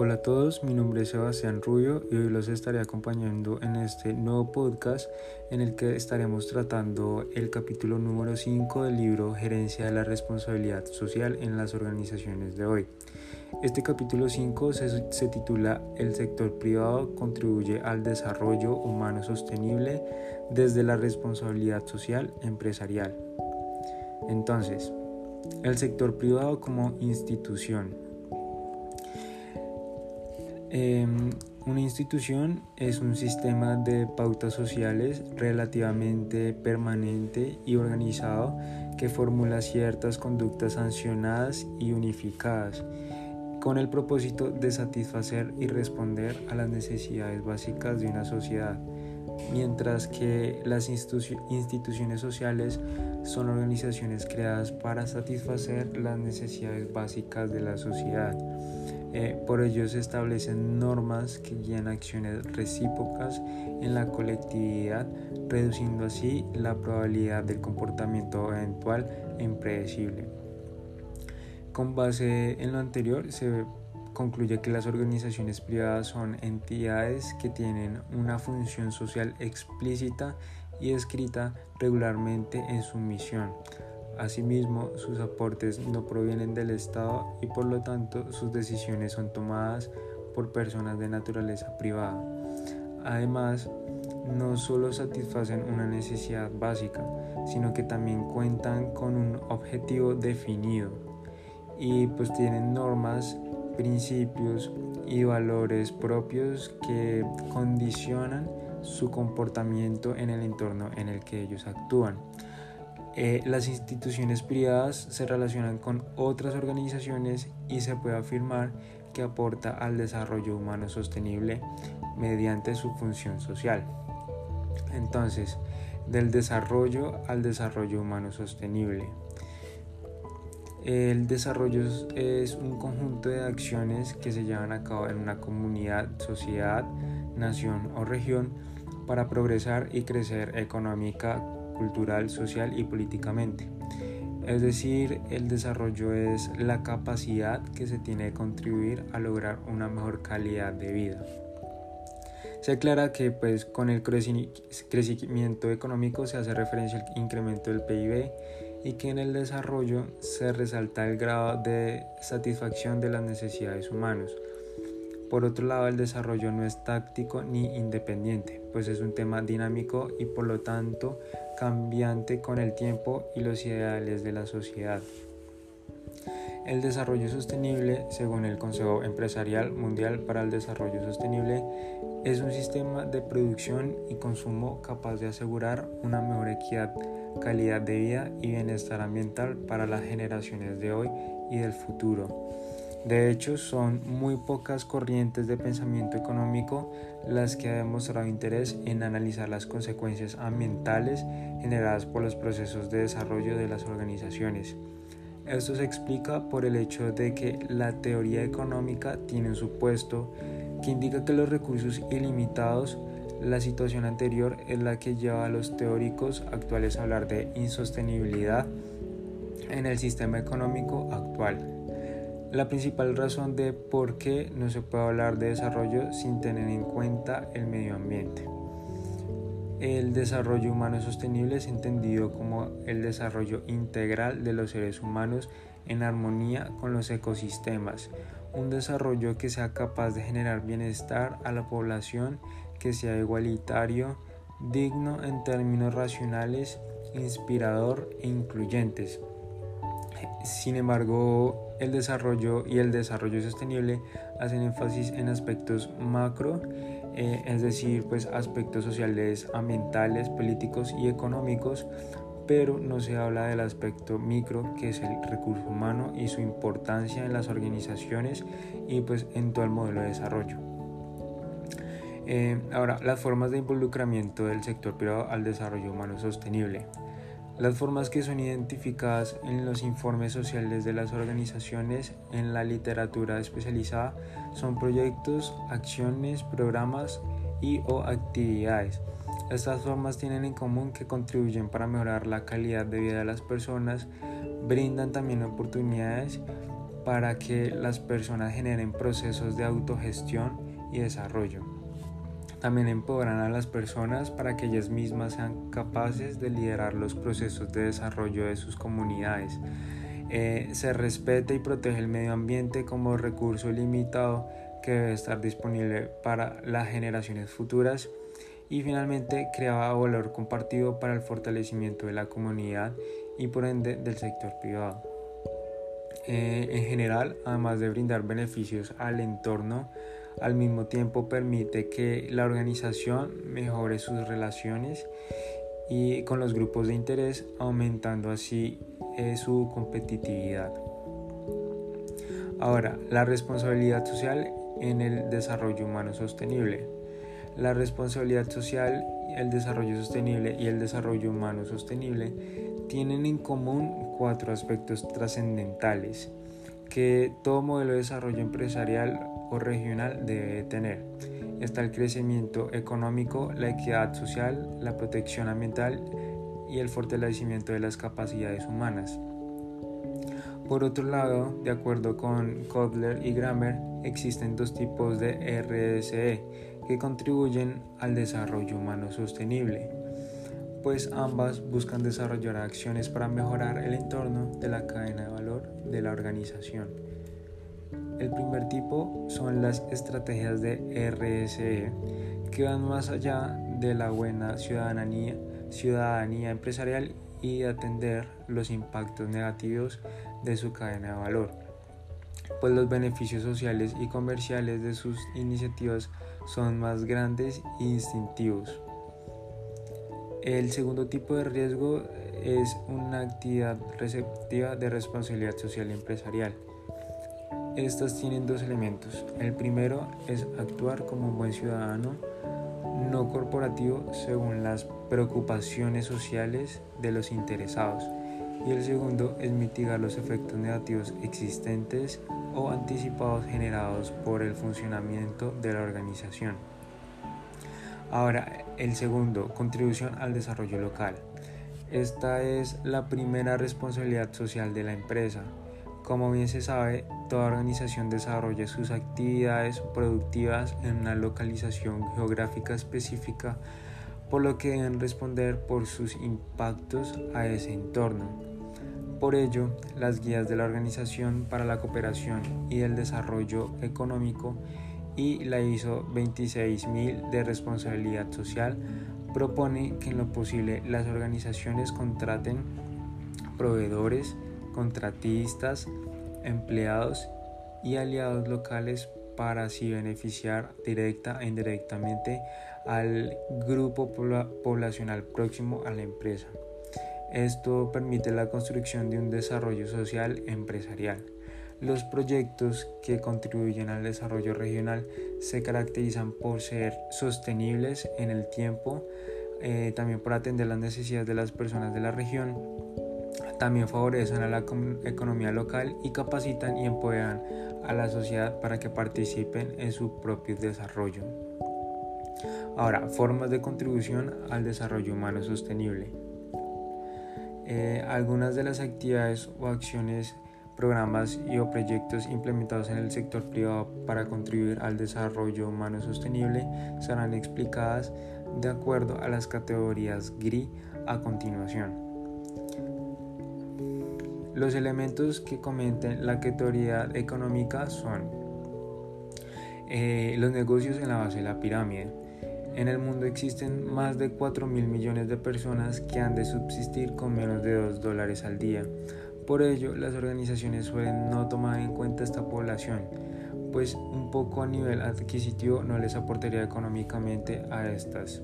Hola a todos, mi nombre es Sebastián Rubio y hoy los estaré acompañando en este nuevo podcast en el que estaremos tratando el capítulo número 5 del libro Gerencia de la Responsabilidad Social en las Organizaciones de hoy. Este capítulo 5 se, se titula El sector privado contribuye al desarrollo humano sostenible desde la responsabilidad social empresarial. Entonces, el sector privado como institución Em, una institución es un sistema de pautas sociales relativamente permanente y organizado que formula ciertas conductas sancionadas y unificadas con el propósito de satisfacer y responder a las necesidades básicas de una sociedad, mientras que las instituciones sociales son organizaciones creadas para satisfacer las necesidades básicas de la sociedad eh, por ello se establecen normas que guían acciones recíprocas en la colectividad, reduciendo así la probabilidad del comportamiento eventual e impredecible. Con base en lo anterior, se concluye que las organizaciones privadas son entidades que tienen una función social explícita y escrita regularmente en su misión Asimismo, sus aportes no provienen del Estado y por lo tanto sus decisiones son tomadas por personas de naturaleza privada. Además, no solo satisfacen una necesidad básica, sino que también cuentan con un objetivo definido y pues tienen normas, principios y valores propios que condicionan su comportamiento en el entorno en el que ellos actúan. Eh, las instituciones privadas se relacionan con otras organizaciones y se puede afirmar que aporta al desarrollo humano sostenible mediante su función social. Entonces, del desarrollo al desarrollo humano sostenible. El desarrollo es un conjunto de acciones que se llevan a cabo en una comunidad, sociedad, nación o región para progresar y crecer económica, cultural, social y políticamente. Es decir, el desarrollo es la capacidad que se tiene de contribuir a lograr una mejor calidad de vida. Se aclara que pues, con el crecimiento económico se hace referencia al incremento del PIB y que en el desarrollo se resalta el grado de satisfacción de las necesidades humanas. Por otro lado, el desarrollo no es táctico ni independiente, pues es un tema dinámico y por lo tanto cambiante con el tiempo y los ideales de la sociedad. El desarrollo sostenible, según el Consejo Empresarial Mundial para el Desarrollo Sostenible, es un sistema de producción y consumo capaz de asegurar una mejor equidad, calidad de vida y bienestar ambiental para las generaciones de hoy y del futuro. De hecho, son muy pocas corrientes de pensamiento económico las que han demostrado interés en analizar las consecuencias ambientales generadas por los procesos de desarrollo de las organizaciones. Esto se explica por el hecho de que la teoría económica tiene un supuesto que indica que los recursos ilimitados, la situación anterior es la que lleva a los teóricos actuales a hablar de insostenibilidad en el sistema económico actual. La principal razón de por qué no se puede hablar de desarrollo sin tener en cuenta el medio ambiente. El desarrollo humano sostenible es entendido como el desarrollo integral de los seres humanos en armonía con los ecosistemas, un desarrollo que sea capaz de generar bienestar a la población, que sea igualitario, digno en términos racionales, inspirador e incluyentes. Sin embargo, el desarrollo y el desarrollo sostenible hacen énfasis en aspectos macro, eh, es decir, pues aspectos sociales, ambientales, políticos y económicos, pero no se habla del aspecto micro, que es el recurso humano y su importancia en las organizaciones y pues en todo el modelo de desarrollo. Eh, ahora, las formas de involucramiento del sector privado al desarrollo humano sostenible. Las formas que son identificadas en los informes sociales de las organizaciones en la literatura especializada son proyectos, acciones, programas y o actividades. Estas formas tienen en común que contribuyen para mejorar la calidad de vida de las personas, brindan también oportunidades para que las personas generen procesos de autogestión y desarrollo. También empoderan a las personas para que ellas mismas sean capaces de liderar los procesos de desarrollo de sus comunidades. Eh, se respeta y protege el medio ambiente como recurso limitado que debe estar disponible para las generaciones futuras y finalmente creaba valor compartido para el fortalecimiento de la comunidad y por ende del sector privado. Eh, en general, además de brindar beneficios al entorno, al mismo tiempo permite que la organización mejore sus relaciones y con los grupos de interés, aumentando así eh, su competitividad. Ahora, la responsabilidad social en el desarrollo humano sostenible. La responsabilidad social, el desarrollo sostenible y el desarrollo humano sostenible tienen en común cuatro aspectos trascendentales que todo modelo de desarrollo empresarial o regional debe tener. Está el crecimiento económico, la equidad social, la protección ambiental y el fortalecimiento de las capacidades humanas. Por otro lado, de acuerdo con Kotler y Grammer, existen dos tipos de RSE que contribuyen al desarrollo humano sostenible, pues ambas buscan desarrollar acciones para mejorar el entorno de la cadena de valor de la organización. El primer tipo son las estrategias de RSE, que van más allá de la buena ciudadanía, ciudadanía empresarial y atender los impactos negativos de su cadena de valor, pues los beneficios sociales y comerciales de sus iniciativas son más grandes e instintivos. El segundo tipo de riesgo es una actividad receptiva de responsabilidad social y empresarial. Estas tienen dos elementos. El primero es actuar como un buen ciudadano no corporativo según las preocupaciones sociales de los interesados. Y el segundo es mitigar los efectos negativos existentes o anticipados generados por el funcionamiento de la organización. Ahora, el segundo, contribución al desarrollo local. Esta es la primera responsabilidad social de la empresa. Como bien se sabe, toda organización desarrolla sus actividades productivas en una localización geográfica específica, por lo que deben responder por sus impactos a ese entorno. Por ello, las guías de la Organización para la Cooperación y el Desarrollo Económico y la ISO 26000 de responsabilidad social propone que en lo posible las organizaciones contraten proveedores, contratistas, empleados y aliados locales para así beneficiar directa e indirectamente al grupo poblacional próximo a la empresa. Esto permite la construcción de un desarrollo social empresarial. Los proyectos que contribuyen al desarrollo regional se caracterizan por ser sostenibles en el tiempo, eh, también por atender las necesidades de las personas de la región, también favorecen a la economía local y capacitan y empoderan a la sociedad para que participen en su propio desarrollo. Ahora, formas de contribución al desarrollo humano sostenible. Eh, algunas de las actividades o acciones programas y o proyectos implementados en el sector privado para contribuir al desarrollo humano sostenible serán explicadas de acuerdo a las categorías GRI a continuación. Los elementos que comenten la categoría económica son eh, los negocios en la base de la pirámide. En el mundo existen más de 4 mil millones de personas que han de subsistir con menos de 2 dólares al día por ello, las organizaciones suelen no tomar en cuenta esta población, pues un poco a nivel adquisitivo no les aportaría económicamente a estas.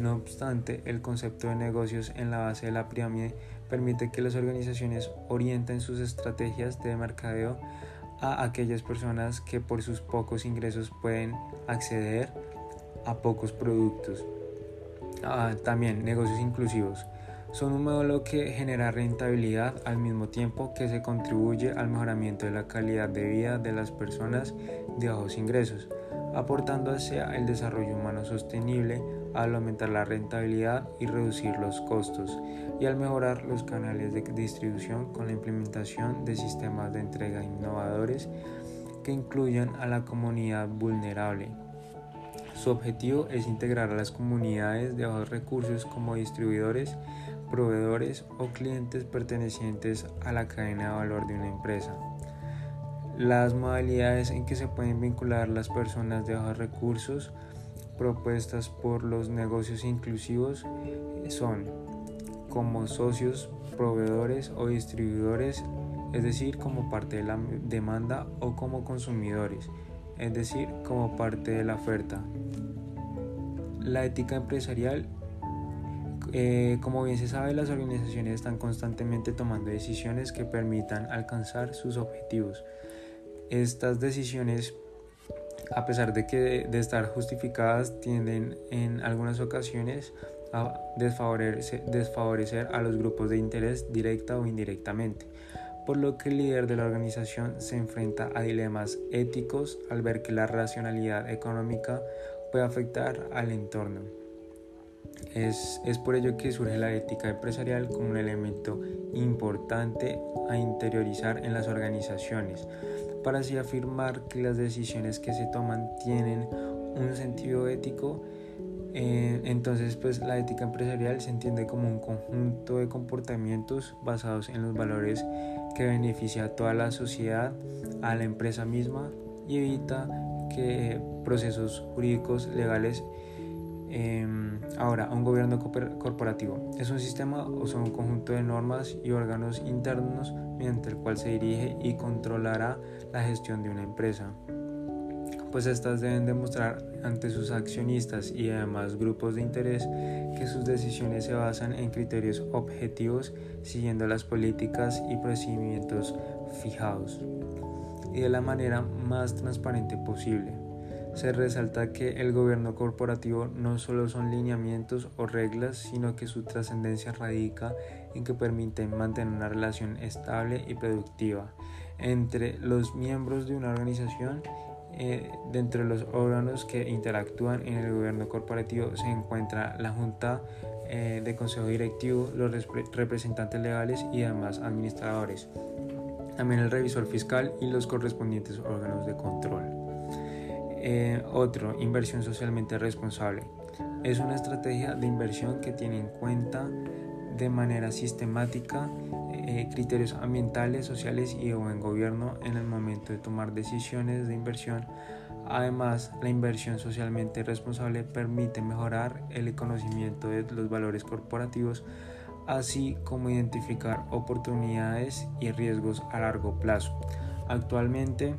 No obstante, el concepto de negocios en la base de la pirámide permite que las organizaciones orienten sus estrategias de mercadeo a aquellas personas que por sus pocos ingresos pueden acceder a pocos productos. Ah, también negocios inclusivos son un modelo que genera rentabilidad al mismo tiempo que se contribuye al mejoramiento de la calidad de vida de las personas de bajos ingresos, aportando hacia el desarrollo humano sostenible al aumentar la rentabilidad y reducir los costos, y al mejorar los canales de distribución con la implementación de sistemas de entrega innovadores que incluyan a la comunidad vulnerable. Su objetivo es integrar a las comunidades de bajos recursos como distribuidores, proveedores o clientes pertenecientes a la cadena de valor de una empresa. Las modalidades en que se pueden vincular las personas de bajos recursos propuestas por los negocios inclusivos son como socios, proveedores o distribuidores, es decir, como parte de la demanda o como consumidores, es decir, como parte de la oferta. La ética empresarial eh, como bien se sabe, las organizaciones están constantemente tomando decisiones que permitan alcanzar sus objetivos. Estas decisiones, a pesar de que de estar justificadas, tienden en algunas ocasiones a desfavorecer, desfavorecer a los grupos de interés directa o indirectamente, por lo que el líder de la organización se enfrenta a dilemas éticos al ver que la racionalidad económica puede afectar al entorno. Es, es, por ello que surge la ética empresarial como un elemento importante a interiorizar en las organizaciones, para así afirmar que las decisiones que se toman tienen un sentido ético. Eh, entonces, pues la ética empresarial se entiende como un conjunto de comportamientos basados en los valores que beneficia a toda la sociedad, a la empresa misma y evita que procesos jurídicos legales Em, ahora, un gobierno corporativo es un sistema o son un conjunto de normas y órganos internos mediante el cual se dirige y controlará la gestión de una empresa. Pues estas deben demostrar ante sus accionistas y además grupos de interés que sus decisiones se basan en criterios objetivos siguiendo las políticas y procedimientos fijados y de la manera más transparente posible se resalta que el gobierno corporativo no solo son lineamientos o reglas, sino que su trascendencia radica en que permiten mantener una relación estable y productiva entre los miembros de una organización. Eh, dentro de los órganos que interactúan en el gobierno corporativo se encuentra la Junta eh, de Consejo Directivo, los representantes legales y además administradores. También el revisor fiscal y los correspondientes órganos de control. Eh, otro, inversión socialmente responsable. Es una estrategia de inversión que tiene en cuenta de manera sistemática eh, criterios ambientales, sociales y de buen gobierno en el momento de tomar decisiones de inversión. Además, la inversión socialmente responsable permite mejorar el conocimiento de los valores corporativos, así como identificar oportunidades y riesgos a largo plazo. Actualmente,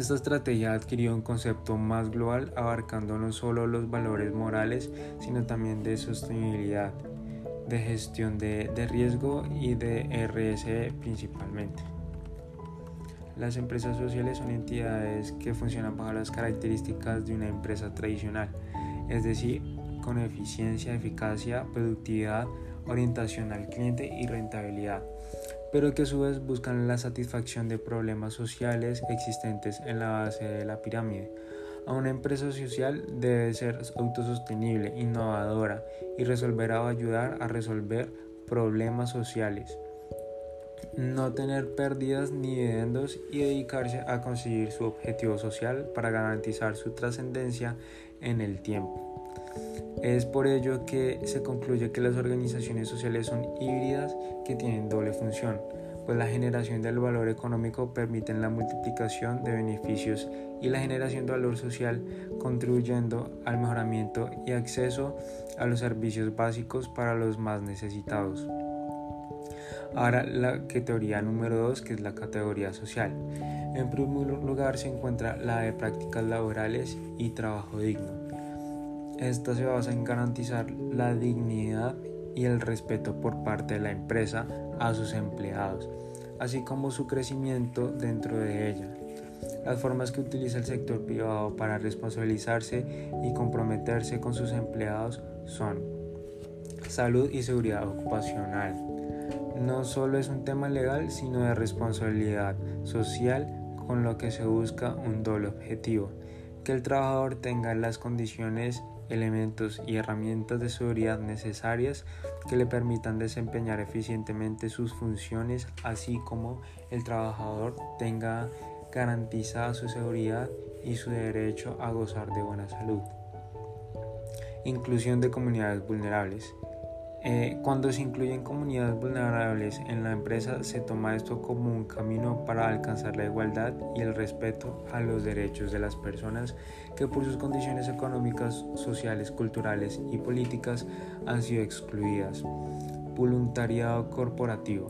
esta estrategia adquirió un concepto más global abarcando no solo los valores morales, sino también de sostenibilidad, de gestión de, riesgo y de RSE principalmente. Las empresas sociales son entidades que funcionan bajo las características de una empresa tradicional, es decir, con eficiencia, eficacia, productividad, orientación al cliente y rentabilidad pero que a su vez buscan la satisfacción de problemas sociales existentes en la base de la pirámide. A una empresa social debe ser autosostenible, innovadora y resolver o ayudar a resolver problemas sociales. No tener pérdidas ni dividendos y dedicarse a conseguir su objetivo social para garantizar su trascendencia en el tiempo. Es por ello que se concluye que las organizaciones sociales son híbridas que tienen doble función, pues la generación del valor económico permite la multiplicación de beneficios y la generación de valor social contribuyendo al mejoramiento y acceso a los servicios básicos para los más necesitados. Ahora la categoría número 2 que es la categoría social. En primer lugar se encuentra la de prácticas laborales y trabajo digno. Esta se basa en garantizar la dignidad y el respeto por parte de la empresa a sus empleados, así como su crecimiento dentro de ella. Las formas que utiliza el sector privado para responsabilizarse y comprometerse con sus empleados son salud y seguridad ocupacional. No solo es un tema legal, sino de responsabilidad social con lo que se busca un doble objetivo, que el trabajador tenga las condiciones elementos y herramientas de seguridad necesarias que le permitan desempeñar eficientemente sus funciones, así como el trabajador tenga garantizada su seguridad y su derecho a gozar de buena salud. Inclusión de comunidades vulnerables. Eh, cuando se incluyen comunidades vulnerables en la empresa, se toma esto como un camino para alcanzar la igualdad y el respeto a los derechos de las personas que por sus condiciones económicas, sociales, culturales y políticas han sido excluidas. Voluntariado corporativo.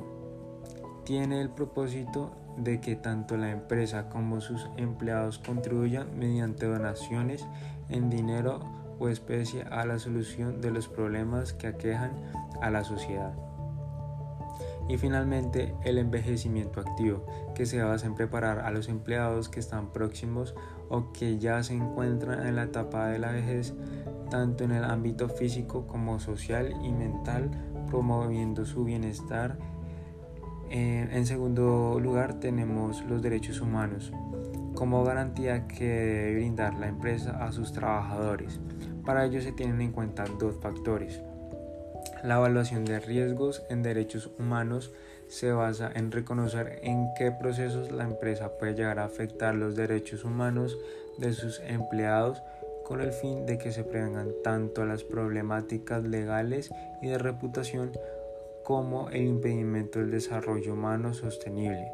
Tiene el propósito de que tanto la empresa como sus empleados contribuyan mediante donaciones en dinero o especie a la solución de los problemas que aquejan a la sociedad. Y finalmente, el envejecimiento activo, que se basa en preparar a los empleados que están próximos o que ya se encuentran en la etapa de la vejez, tanto en el ámbito físico como social y mental, promoviendo su bienestar. Eh, en segundo lugar, tenemos los derechos humanos, como garantía que debe brindar la empresa a sus trabajadores. Para ello se tienen en cuenta dos factores. La evaluación de riesgos en derechos humanos se basa en reconocer en qué procesos la empresa puede llegar a afectar los derechos humanos de sus empleados con el fin de que se prevengan tanto las problemáticas legales y de reputación como el impedimento del desarrollo humano sostenible.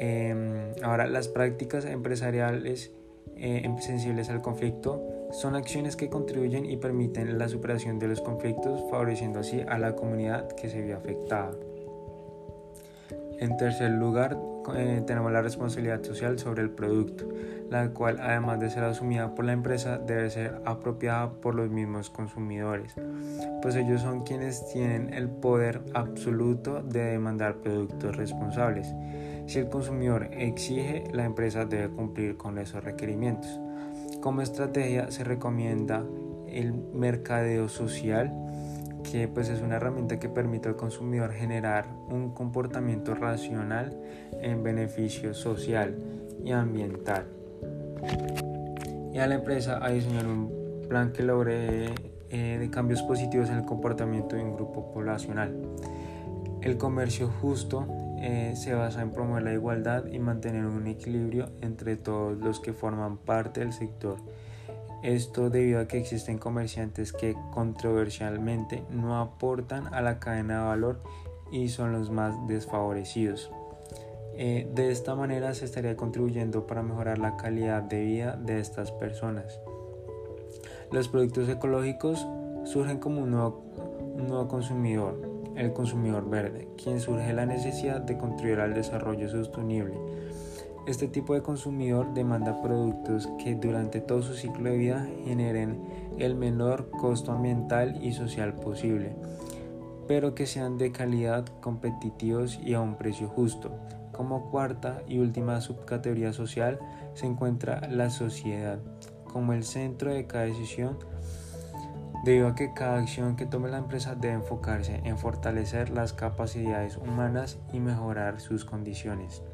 Em, ahora, las prácticas empresariales eh, sensibles al conflicto son acciones que contribuyen y permiten la superación de los conflictos, favoreciendo así a la comunidad que se ve afectada. En tercer lugar, eh, tenemos la responsabilidad social sobre el producto, la cual además de ser asumida por la empresa debe ser apropiada por los mismos consumidores, pues ellos son quienes tienen el poder absoluto de demandar productos responsables. Si el consumidor exige, la empresa debe cumplir con esos requerimientos. Como estrategia se recomienda el mercadeo social, que pues es una herramienta que permite al consumidor generar un comportamiento racional en beneficio social y ambiental. Y a la empresa a diseñar un plan que logre eh, de cambios positivos en el comportamiento de un grupo poblacional. El comercio justo eh, se basa en promover la igualdad y mantener un equilibrio entre todos los que forman parte del sector. Esto debido a que existen comerciantes que controversialmente no aportan a la cadena de valor y son los más desfavorecidos. Eh, de esta manera se estaría contribuyendo para mejorar la calidad de vida de estas personas. Los productos ecológicos surgen como un nuevo consumidor, el consumidor verde, quien surge la necesidad de contribuir al desarrollo sostenible. Este tipo de consumidor demanda productos que durante todo su ciclo de vida generen el menor costo ambiental y social posible, pero que sean de calidad, competitivos y a un precio justo. Como cuarta y última subcategoría social se encuentra la sociedad, como el centro de cada decisión debido a que cada acción que tome la empresa debe enfocarse en fortalecer las capacidades humanas y mejorar sus condiciones.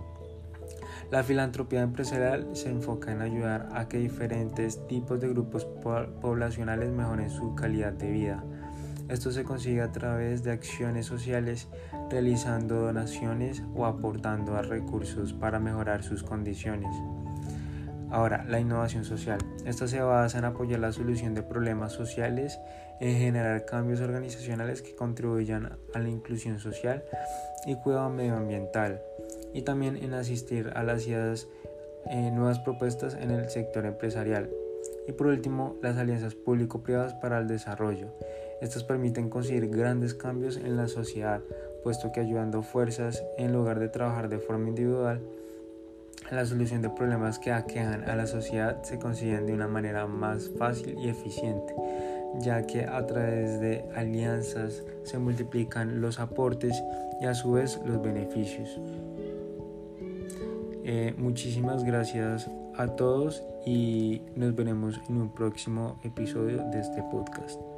La filantropía empresarial se enfoca en ayudar a que diferentes tipos de grupos poblacionales mejoren su calidad de vida. Esto se consigue a través de acciones sociales, realizando donaciones o aportando a recursos para mejorar sus condiciones. Ahora, la innovación social. Esta se basa en apoyar la solución de problemas sociales, en generar cambios organizacionales que contribuyan a la inclusión social y cuidado medioambiental, y también en asistir a las ideas, eh, nuevas propuestas en el sector empresarial. Y por último, las alianzas público-privadas para el desarrollo. Estas permiten conseguir grandes cambios en la sociedad, puesto que ayudando fuerzas en lugar de trabajar de forma individual, la solución de problemas que aquejan a la sociedad se consiguen de una manera más fácil y eficiente, ya que a través de alianzas se multiplican los aportes y a su vez los beneficios. Eh, muchísimas gracias a todos y nos veremos en un próximo episodio de este podcast.